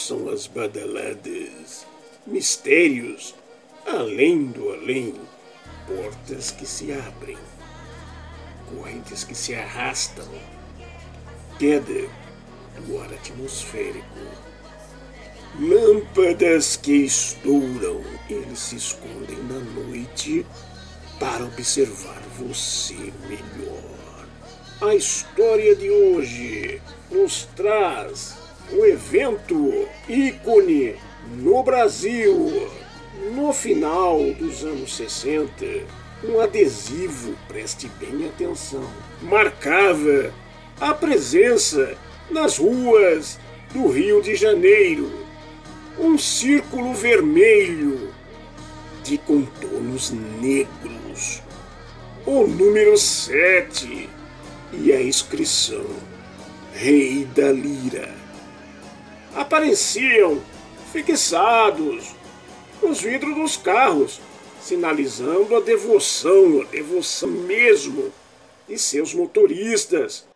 são as badaladas, mistérios além do além, portas que se abrem, correntes que se arrastam, queda do ar atmosférico, lâmpadas que estouram, eles se escondem na noite para observar você melhor. A história de hoje nos traz um evento ícone no Brasil. No final dos anos 60, um adesivo, preste bem atenção, marcava a presença nas ruas do Rio de Janeiro. Um círculo vermelho de contornos negros. O número 7 e a inscrição Rei da Lira. Apareciam fixados nos vidros dos carros, sinalizando a devoção, a devoção mesmo de seus motoristas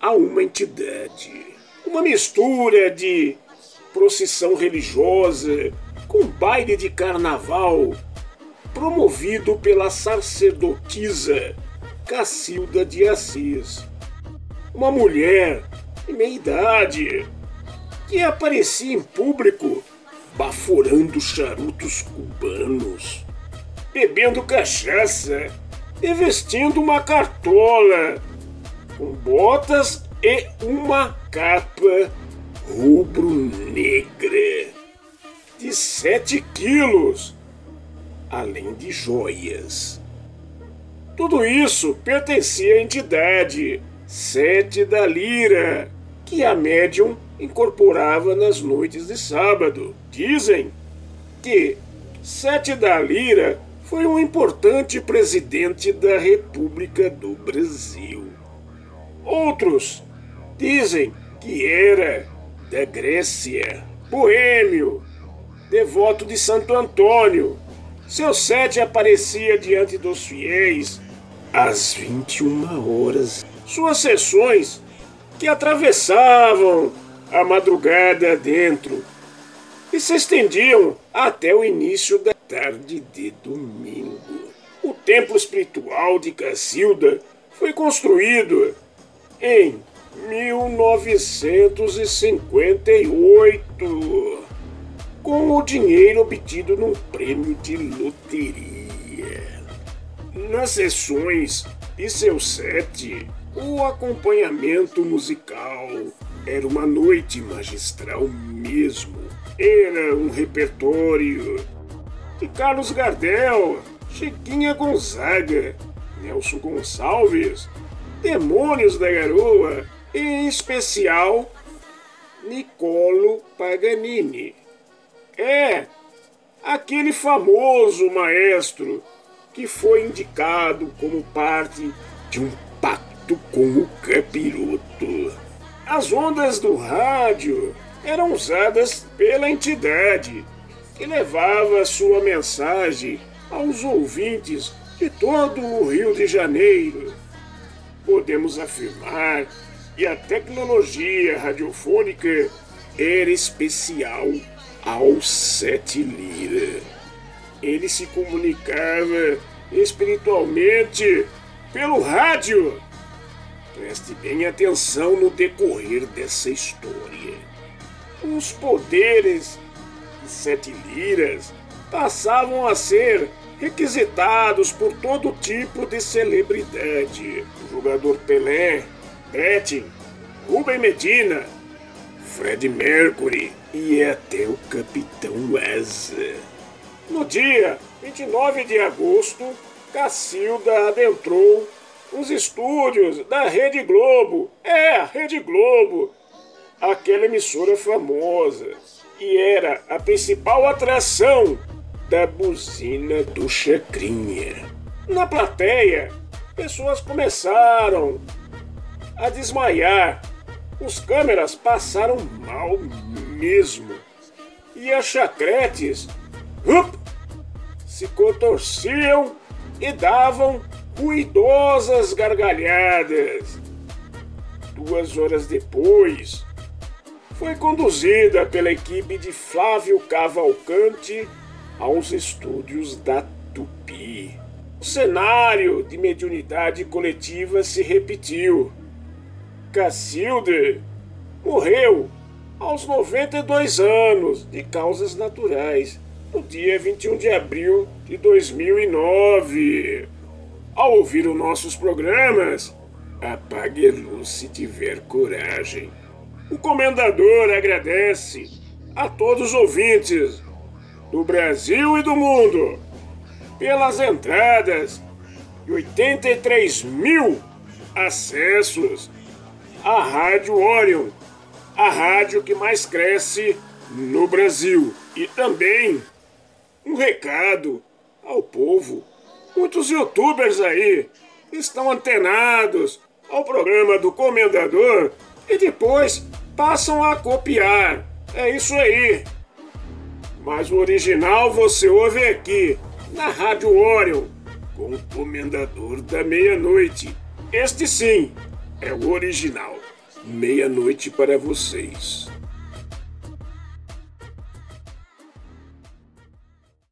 a uma entidade. Uma mistura de procissão religiosa com baile de carnaval promovido pela sacerdotisa Cacilda de Assis. Uma mulher de meia idade que aparecia em público baforando charutos cubanos, bebendo cachaça e vestindo uma cartola com botas e uma capa rubro-negra de sete quilos, além de joias. Tudo isso pertencia à entidade Sete da Lira, que a médium incorporava nas noites de sábado. Dizem que Sete da Lira foi um importante presidente da República do Brasil. Outros dizem que era da Grécia, boêmio, devoto de Santo Antônio. Seu sete aparecia diante dos fiéis às 21 horas. Suas sessões, que atravessavam a madrugada dentro e se estendiam até o início da tarde de domingo. O templo espiritual de Cacilda foi construído em 1958 com o dinheiro obtido num prêmio de loteria. Nas sessões de seu set, o acompanhamento musical era uma noite magistral mesmo. Era um repertório de Carlos Gardel, Chiquinha Gonzaga, Nelson Gonçalves, Demônios da Garoa e, em especial, Niccolo Paganini. É, aquele famoso maestro que foi indicado como parte de um pacto com o capiroto. As ondas do rádio eram usadas pela entidade que levava sua mensagem aos ouvintes de todo o Rio de Janeiro. Podemos afirmar que a tecnologia radiofônica era especial ao Sete Lira. Ele se comunicava espiritualmente pelo rádio Preste bem atenção no decorrer dessa história. Os poderes de Sete Liras passavam a ser requisitados por todo tipo de celebridade. O jogador Pelé, Betting, Rubem Medina, Fred Mercury e até o Capitão Asa. No dia 29 de agosto, Cacilda adentrou os estúdios da Rede Globo. É, a Rede Globo. Aquela emissora famosa. E era a principal atração da buzina do Chacrinha. Na plateia, pessoas começaram a desmaiar. Os câmeras passaram mal mesmo. E as chacretes up, se contorciam e davam ruidosas gargalhadas. Duas horas depois, foi conduzida pela equipe de Flávio Cavalcante aos estúdios da Tupi. O cenário de mediunidade coletiva se repetiu. Cacilde morreu aos 92 anos de causas naturais no dia 21 de abril de 2009. Ao ouvir os nossos programas, apague a luz se tiver coragem. O comendador agradece a todos os ouvintes do Brasil e do mundo pelas entradas e 83 mil acessos à Rádio Orion, a rádio que mais cresce no Brasil. E também um recado ao povo. Muitos youtubers aí estão antenados ao programa do Comendador e depois passam a copiar. É isso aí. Mas o original você ouve aqui, na Rádio Orion, com o Comendador da Meia-Noite. Este sim é o original. Meia-noite para vocês.